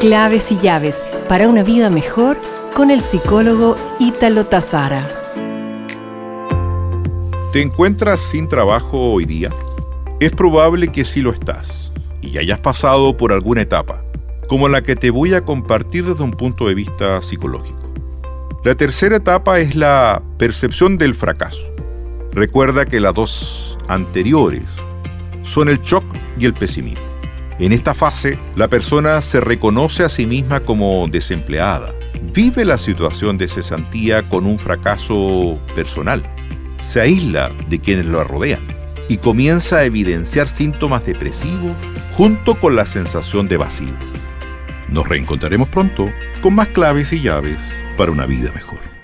Claves y llaves para una vida mejor con el psicólogo Ítalo Tazara. ¿Te encuentras sin trabajo hoy día? Es probable que sí lo estás y hayas pasado por alguna etapa, como la que te voy a compartir desde un punto de vista psicológico. La tercera etapa es la percepción del fracaso. Recuerda que las dos anteriores son el shock y el pesimismo. En esta fase, la persona se reconoce a sí misma como desempleada, vive la situación de cesantía con un fracaso personal, se aísla de quienes lo rodean y comienza a evidenciar síntomas depresivos junto con la sensación de vacío. Nos reencontraremos pronto con más claves y llaves para una vida mejor.